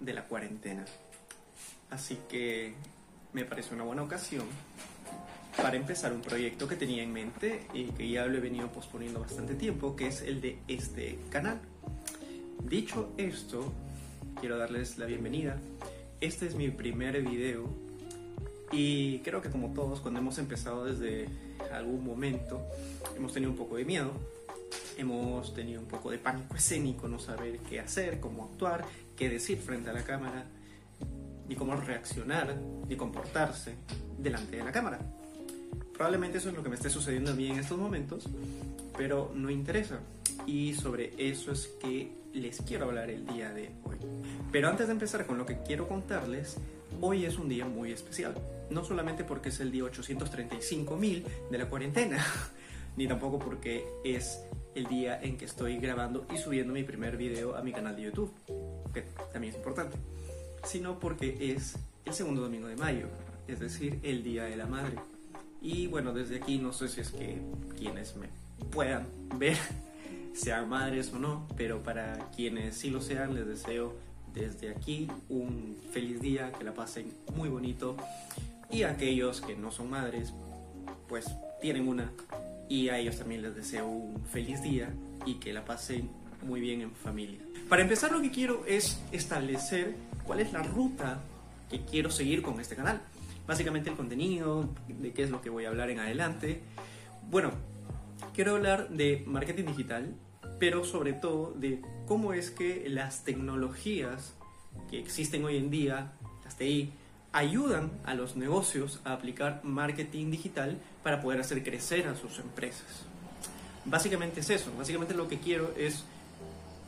de la cuarentena. Así que me parece una buena ocasión para empezar un proyecto que tenía en mente y que ya lo he venido posponiendo bastante tiempo, que es el de este canal. Dicho esto, quiero darles la bienvenida. Este es mi primer video y creo que como todos, cuando hemos empezado desde algún momento, hemos tenido un poco de miedo, hemos tenido un poco de pánico escénico, no saber qué hacer, cómo actuar, qué decir frente a la cámara, ni cómo reaccionar, ni comportarse delante de la cámara. Probablemente eso es lo que me esté sucediendo a mí en estos momentos, pero no interesa. Y sobre eso es que les quiero hablar el día de hoy. Pero antes de empezar con lo que quiero contarles, hoy es un día muy especial. No solamente porque es el día 835.000 de la cuarentena, ni tampoco porque es el día en que estoy grabando y subiendo mi primer video a mi canal de YouTube, que también es importante, sino porque es el segundo domingo de mayo, es decir, el Día de la Madre. Y bueno, desde aquí no sé si es que quienes me puedan ver sean madres o no, pero para quienes sí lo sean, les deseo desde aquí un feliz día, que la pasen muy bonito. Y a aquellos que no son madres, pues tienen una. Y a ellos también les deseo un feliz día y que la pasen muy bien en familia. Para empezar lo que quiero es establecer cuál es la ruta que quiero seguir con este canal. Básicamente el contenido, de qué es lo que voy a hablar en adelante. Bueno, quiero hablar de marketing digital, pero sobre todo de cómo es que las tecnologías que existen hoy en día, las TI, ayudan a los negocios a aplicar marketing digital para poder hacer crecer a sus empresas. Básicamente es eso, básicamente lo que quiero es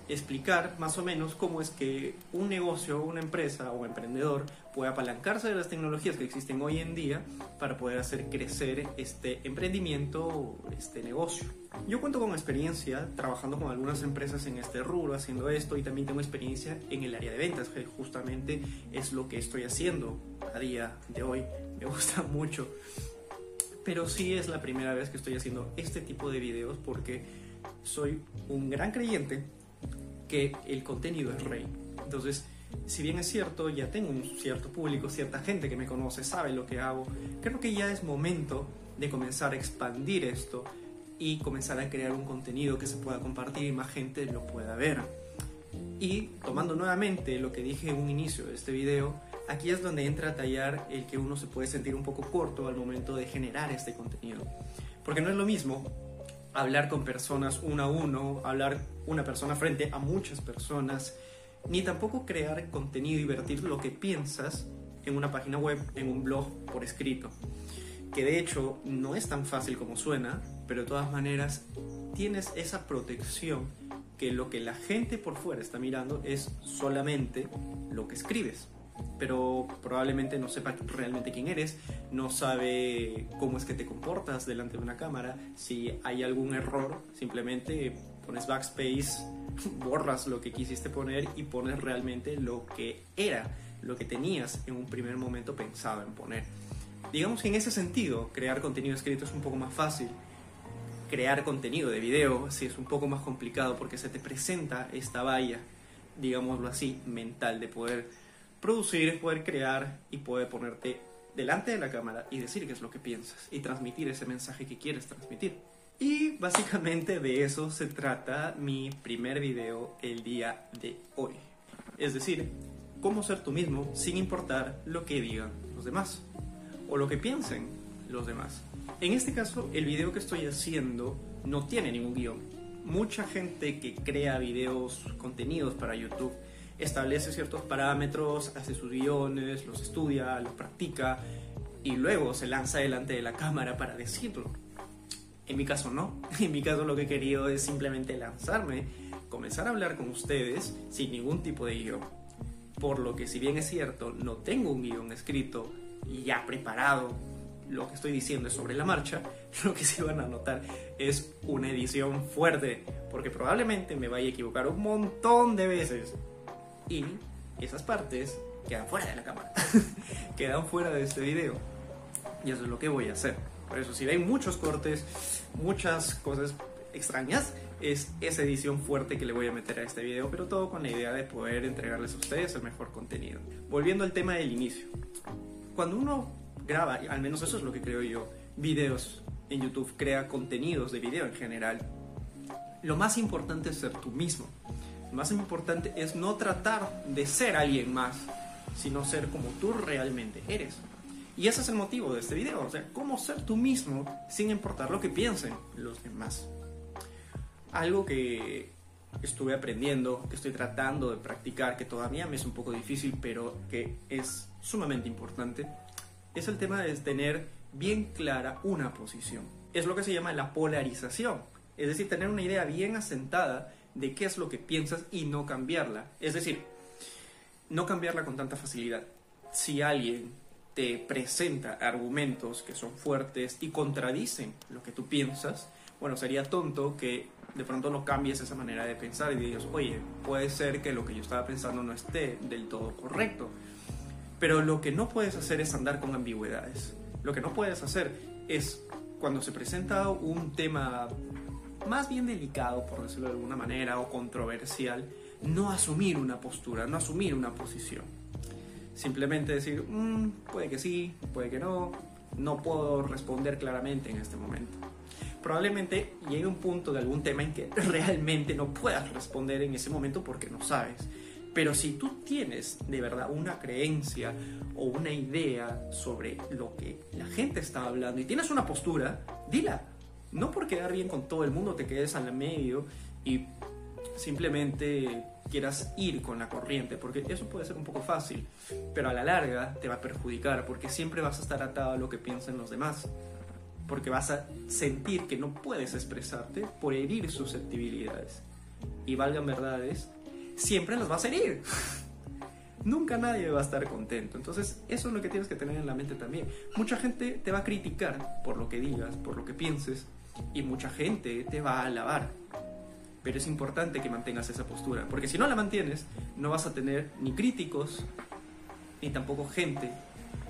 explicar más o menos cómo es que un negocio, una empresa o emprendedor puede apalancarse de las tecnologías que existen hoy en día para poder hacer crecer este emprendimiento o este negocio. Yo cuento con experiencia trabajando con algunas empresas en este rubro haciendo esto y también tengo experiencia en el área de ventas, que justamente es lo que estoy haciendo a día de hoy. Me gusta mucho. Pero sí es la primera vez que estoy haciendo este tipo de videos porque soy un gran creyente que el contenido es rey. Entonces, si bien es cierto, ya tengo un cierto público, cierta gente que me conoce, sabe lo que hago, creo que ya es momento de comenzar a expandir esto y comenzar a crear un contenido que se pueda compartir y más gente lo pueda ver. Y tomando nuevamente lo que dije en un inicio de este video, aquí es donde entra a tallar el que uno se puede sentir un poco corto al momento de generar este contenido. Porque no es lo mismo hablar con personas uno a uno, hablar una persona frente a muchas personas, ni tampoco crear contenido y vertir lo que piensas en una página web, en un blog por escrito. Que de hecho no es tan fácil como suena, pero de todas maneras tienes esa protección que lo que la gente por fuera está mirando es solamente lo que escribes pero probablemente no sepa realmente quién eres, no sabe cómo es que te comportas delante de una cámara, si hay algún error, simplemente pones backspace, borras lo que quisiste poner y pones realmente lo que era, lo que tenías en un primer momento pensado en poner. Digamos que en ese sentido, crear contenido escrito es un poco más fácil. Crear contenido de video sí es un poco más complicado porque se te presenta esta valla, digámoslo así, mental de poder producir es poder crear y poder ponerte delante de la cámara y decir qué es lo que piensas y transmitir ese mensaje que quieres transmitir. Y básicamente de eso se trata mi primer video el día de hoy. Es decir, cómo ser tú mismo sin importar lo que digan los demás o lo que piensen los demás. En este caso, el video que estoy haciendo no tiene ningún guion. Mucha gente que crea videos, contenidos para YouTube, establece ciertos parámetros, hace sus guiones, los estudia, los practica y luego se lanza delante de la cámara para decirlo. En mi caso no, en mi caso lo que he querido es simplemente lanzarme, comenzar a hablar con ustedes sin ningún tipo de guion. Por lo que si bien es cierto, no tengo un guion escrito y ya preparado, lo que estoy diciendo es sobre la marcha, lo que sí van a notar es una edición fuerte, porque probablemente me vaya a equivocar un montón de veces y esas partes quedan fuera de la cámara, quedan fuera de este video. Y eso es lo que voy a hacer. Por eso, si ven muchos cortes, muchas cosas extrañas, es esa edición fuerte que le voy a meter a este video, pero todo con la idea de poder entregarles a ustedes el mejor contenido. Volviendo al tema del inicio. Cuando uno graba, al menos eso es lo que creo yo, videos en YouTube, crea contenidos de video en general, lo más importante es ser tú mismo. Más importante es no tratar de ser alguien más, sino ser como tú realmente eres. Y ese es el motivo de este video, o sea, cómo ser tú mismo sin importar lo que piensen los demás. Algo que estuve aprendiendo, que estoy tratando de practicar, que todavía me es un poco difícil, pero que es sumamente importante, es el tema de tener bien clara una posición. Es lo que se llama la polarización, es decir, tener una idea bien asentada de qué es lo que piensas y no cambiarla. Es decir, no cambiarla con tanta facilidad. Si alguien te presenta argumentos que son fuertes y contradicen lo que tú piensas, bueno, sería tonto que de pronto no cambies esa manera de pensar y digas, oye, puede ser que lo que yo estaba pensando no esté del todo correcto. Pero lo que no puedes hacer es andar con ambigüedades. Lo que no puedes hacer es, cuando se presenta un tema más bien delicado, por decirlo de alguna manera, o controversial, no asumir una postura, no asumir una posición. Simplemente decir, mm, puede que sí, puede que no, no puedo responder claramente en este momento. Probablemente llegue un punto de algún tema en que realmente no puedas responder en ese momento porque no sabes. Pero si tú tienes de verdad una creencia o una idea sobre lo que la gente está hablando y tienes una postura, dila. No por quedar bien con todo el mundo te quedes al medio y simplemente quieras ir con la corriente, porque eso puede ser un poco fácil, pero a la larga te va a perjudicar, porque siempre vas a estar atado a lo que piensan los demás, porque vas a sentir que no puedes expresarte por herir susceptibilidades. Y valgan verdades, siempre las vas a herir. Nunca nadie va a estar contento. Entonces, eso es lo que tienes que tener en la mente también. Mucha gente te va a criticar por lo que digas, por lo que pienses, y mucha gente te va a alabar pero es importante que mantengas esa postura, porque si no la mantienes, no vas a tener ni críticos, ni tampoco gente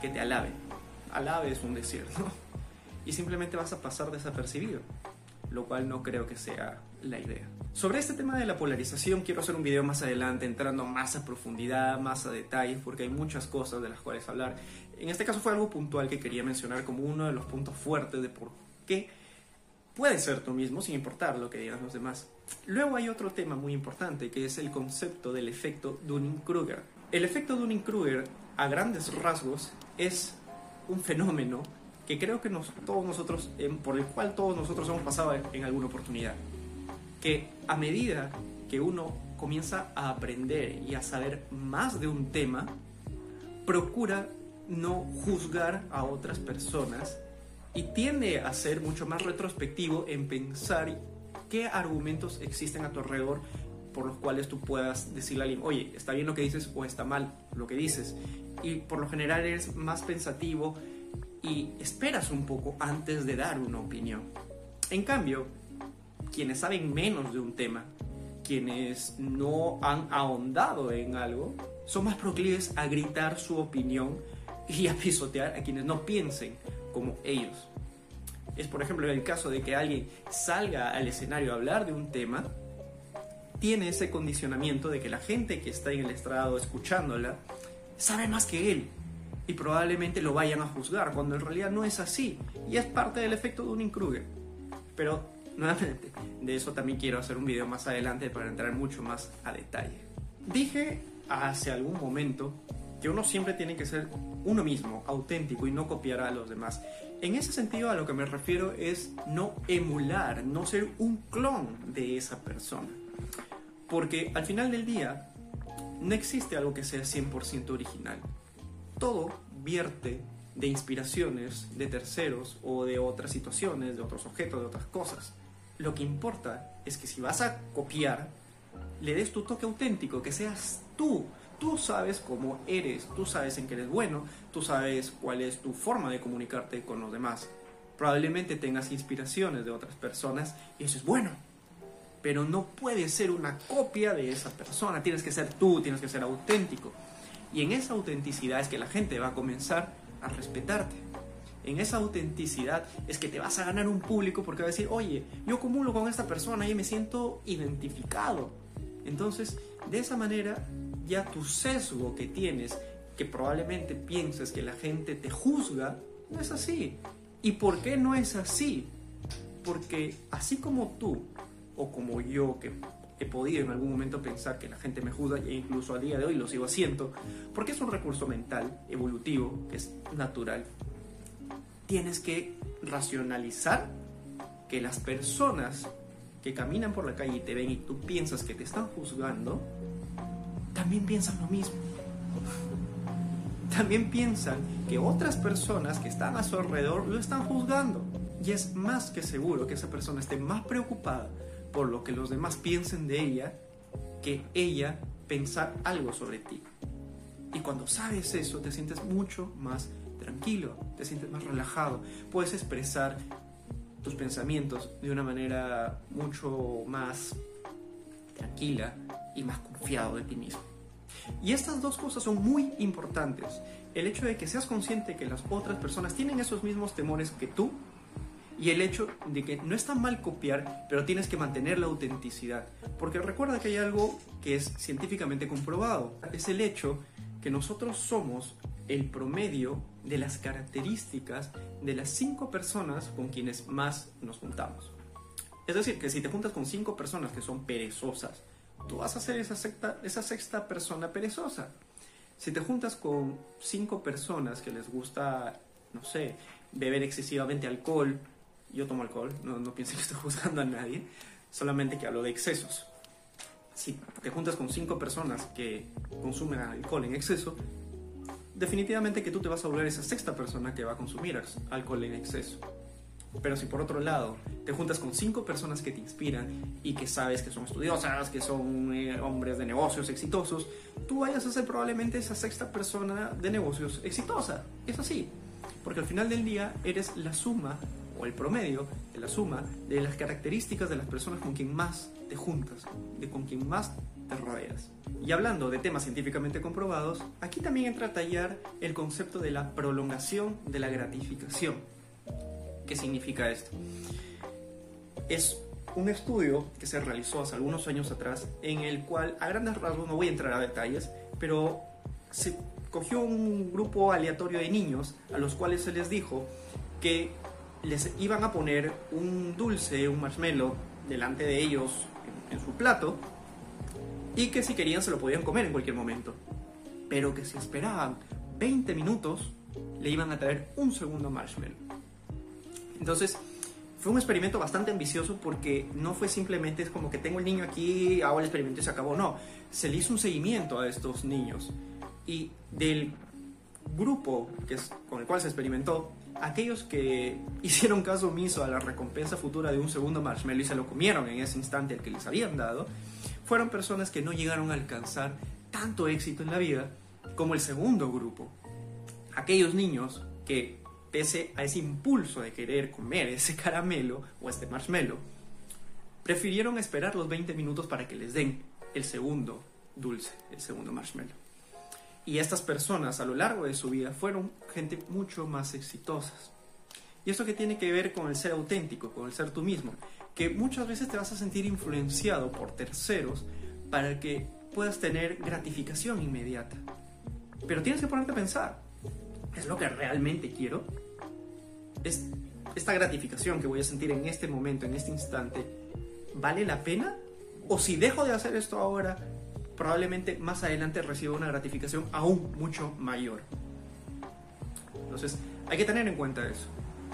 que te alabe. Alabe es un desierto, y simplemente vas a pasar desapercibido, lo cual no creo que sea la idea. Sobre este tema de la polarización quiero hacer un video más adelante entrando más a profundidad, más a detalle, porque hay muchas cosas de las cuales hablar. En este caso fue algo puntual que quería mencionar como uno de los puntos fuertes de por qué puedes ser tú mismo sin importar lo que digan los demás. Luego hay otro tema muy importante que es el concepto del efecto Dunning-Kruger. El efecto Dunning-Kruger, a grandes rasgos, es un fenómeno que creo que todos nosotros, por el cual todos nosotros hemos pasado en alguna oportunidad. Que a medida que uno comienza a aprender y a saber más de un tema, procura no juzgar a otras personas y tiende a ser mucho más retrospectivo en pensar qué argumentos existen a tu alrededor por los cuales tú puedas decirle a alguien, oye, está bien lo que dices o está mal lo que dices. Y por lo general eres más pensativo y esperas un poco antes de dar una opinión. En cambio, quienes saben menos de un tema, quienes no han ahondado en algo, son más proclives a gritar su opinión y a pisotear a quienes no piensen como ellos. Es por ejemplo el caso de que alguien salga al escenario a hablar de un tema, tiene ese condicionamiento de que la gente que está en el estrado escuchándola sabe más que él y probablemente lo vayan a juzgar cuando en realidad no es así y es parte del efecto de un kruger Pero nuevamente, de eso también quiero hacer un video más adelante para entrar mucho más a detalle. Dije hace algún momento que uno siempre tiene que ser uno mismo, auténtico y no copiar a los demás. En ese sentido a lo que me refiero es no emular, no ser un clon de esa persona. Porque al final del día no existe algo que sea 100% original. Todo vierte de inspiraciones de terceros o de otras situaciones, de otros objetos, de otras cosas. Lo que importa es que si vas a copiar, le des tu toque auténtico, que seas tú, Tú sabes cómo eres, tú sabes en qué eres bueno, tú sabes cuál es tu forma de comunicarte con los demás. Probablemente tengas inspiraciones de otras personas y eso es bueno. Pero no puedes ser una copia de esa persona, tienes que ser tú, tienes que ser auténtico. Y en esa autenticidad es que la gente va a comenzar a respetarte. en esa autenticidad es que te vas a ganar un público porque va a decir, oye, yo comulgo con esta persona y me siento identificado. Entonces, de esa manera, ya tu sesgo que tienes, que probablemente pienses que la gente te juzga, no es así. ¿Y por qué no es así? Porque así como tú, o como yo, que he podido en algún momento pensar que la gente me juzga e incluso a día de hoy lo sigo haciendo, porque es un recurso mental, evolutivo, que es natural. Tienes que racionalizar que las personas que caminan por la calle y te ven y tú piensas que te están juzgando, también piensan lo mismo. También piensan que otras personas que están a su alrededor lo están juzgando. Y es más que seguro que esa persona esté más preocupada por lo que los demás piensen de ella que ella pensar algo sobre ti. Y cuando sabes eso, te sientes mucho más tranquilo, te sientes más relajado, puedes expresar tus pensamientos de una manera mucho más tranquila y más confiado de ti mismo. Y estas dos cosas son muy importantes. El hecho de que seas consciente que las otras personas tienen esos mismos temores que tú y el hecho de que no está mal copiar, pero tienes que mantener la autenticidad. Porque recuerda que hay algo que es científicamente comprobado. Es el hecho que nosotros somos el promedio de las características de las cinco personas con quienes más nos juntamos. Es decir, que si te juntas con cinco personas que son perezosas, tú vas a ser esa, esa sexta persona perezosa. Si te juntas con cinco personas que les gusta, no sé, beber excesivamente alcohol, yo tomo alcohol, no, no piensen que estoy juzgando a nadie, solamente que hablo de excesos. Si te juntas con cinco personas que consumen alcohol en exceso, definitivamente que tú te vas a volver esa sexta persona que va a consumir alcohol en exceso. Pero si por otro lado te juntas con cinco personas que te inspiran y que sabes que son estudiosas, que son eh, hombres de negocios exitosos, tú vayas a ser probablemente esa sexta persona de negocios exitosa. Es así. Porque al final del día eres la suma o el promedio de la suma de las características de las personas con quien más te juntas, de con quien más te rodeas. Y hablando de temas científicamente comprobados, aquí también entra a tallar el concepto de la prolongación de la gratificación. ¿Qué significa esto? Es un estudio que se realizó hace algunos años atrás en el cual, a grandes rasgos, no voy a entrar a detalles, pero se cogió un grupo aleatorio de niños a los cuales se les dijo que les iban a poner un dulce, un marshmallow, delante de ellos en, su plato y que si querían se lo podían comer en cualquier momento. Pero que si esperaban 20 minutos, le iban a traer un segundo marshmallow. Entonces, fue un experimento bastante ambicioso porque no fue simplemente es como que tengo el niño aquí, hago el experimento y se acabó. No, se le hizo un seguimiento a estos niños. Y del grupo que con el cual se experimentó, aquellos que hicieron caso omiso a la recompensa futura de un segundo marshmallow y se lo comieron en ese instante al que les habían dado, fueron personas que no llegaron a alcanzar tanto éxito en la vida como el segundo grupo. Aquellos niños que, pese a ese impulso de querer comer ese caramelo o este marshmallow, prefirieron esperar los 20 minutos para que les den el segundo dulce, el segundo marshmallow. Y estas personas a lo largo de su vida fueron gente mucho más exitosas. Y esto que tiene que ver con el ser auténtico, con el ser tú mismo, que muchas veces te vas a sentir influenciado por terceros para que puedas tener gratificación inmediata. Pero tienes que ponerte a pensar, ¿es lo que realmente quiero? ¿Es esta gratificación que voy a sentir en este momento, en este instante, vale la pena? ¿O si dejo de hacer esto ahora, probablemente más adelante reciba una gratificación aún mucho mayor. Entonces, hay que tener en cuenta eso.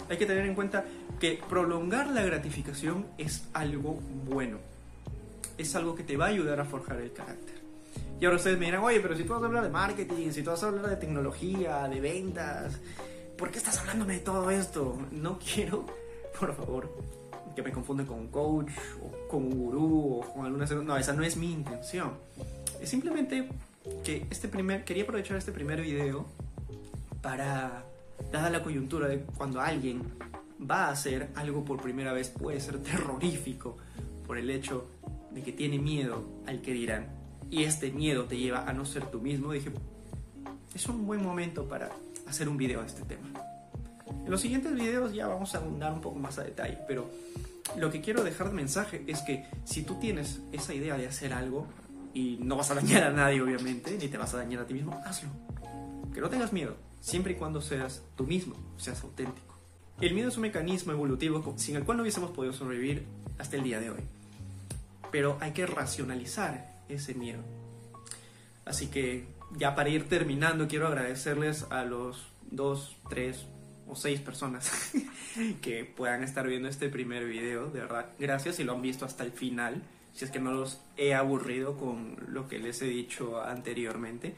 Hay que tener en cuenta que prolongar la gratificación es algo bueno. Es algo que te va a ayudar a forjar el carácter. Y ahora ustedes me dirán, oye, pero si tú vas a hablar de marketing, si tú vas a hablar de tecnología, de ventas, ¿por qué estás hablándome de todo esto? No quiero, por favor, que me confunden con un coach o con un gurú o con alguna... No, esa no es mi intención. Es simplemente que este primer, quería aprovechar este primer video para, dada la coyuntura de cuando alguien va a hacer algo por primera vez, puede ser terrorífico por el hecho de que tiene miedo al que dirán. Y este miedo te lleva a no ser tú mismo. Dije, es un buen momento para hacer un video de este tema. En los siguientes videos ya vamos a abundar un poco más a detalle, pero lo que quiero dejar de mensaje es que si tú tienes esa idea de hacer algo y no vas a dañar a nadie obviamente, ni te vas a dañar a ti mismo, hazlo. Que no tengas miedo, siempre y cuando seas tú mismo, seas auténtico. El miedo es un mecanismo evolutivo sin el cual no hubiésemos podido sobrevivir hasta el día de hoy. Pero hay que racionalizar ese miedo. Así que ya para ir terminando, quiero agradecerles a los dos, tres o seis personas que puedan estar viendo este primer video. De verdad, gracias si lo han visto hasta el final. Si es que no los he aburrido con lo que les he dicho anteriormente.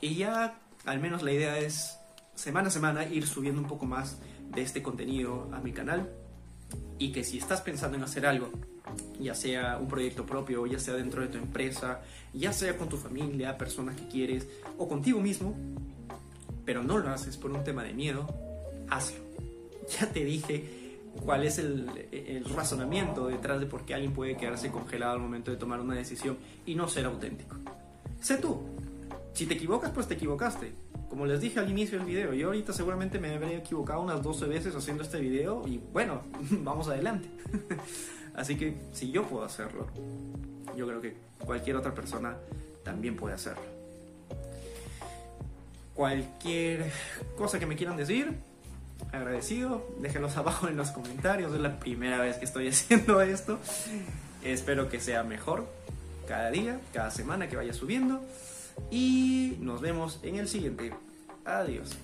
Y ya, al menos la idea es semana a semana ir subiendo un poco más de este contenido a mi canal. Y que si estás pensando en hacer algo, ya sea un proyecto propio, ya sea dentro de tu empresa, ya sea con tu familia, personas que quieres o contigo mismo, pero no lo haces por un tema de miedo, hazlo. Ya te dije cuál es el, razonamiento detrás de por qué alguien puede quedarse congelado al momento de tomar una decisión y no ser auténtico. Sé tú. Si te equivocas, pues te equivocaste. Como les dije al inicio del video, yo ahorita seguramente me habría equivocado unas 12 veces haciendo este video y bueno, vamos adelante. Así que si yo puedo hacerlo, yo creo que cualquier otra persona también puede hacerlo. Cualquier cosa que me quieran decir, agradecido, déjenlos abajo en los comentarios, es la primera vez que estoy haciendo esto. Espero que sea mejor cada día, cada semana que vaya subiendo. Y nos vemos en el siguiente. Adiós.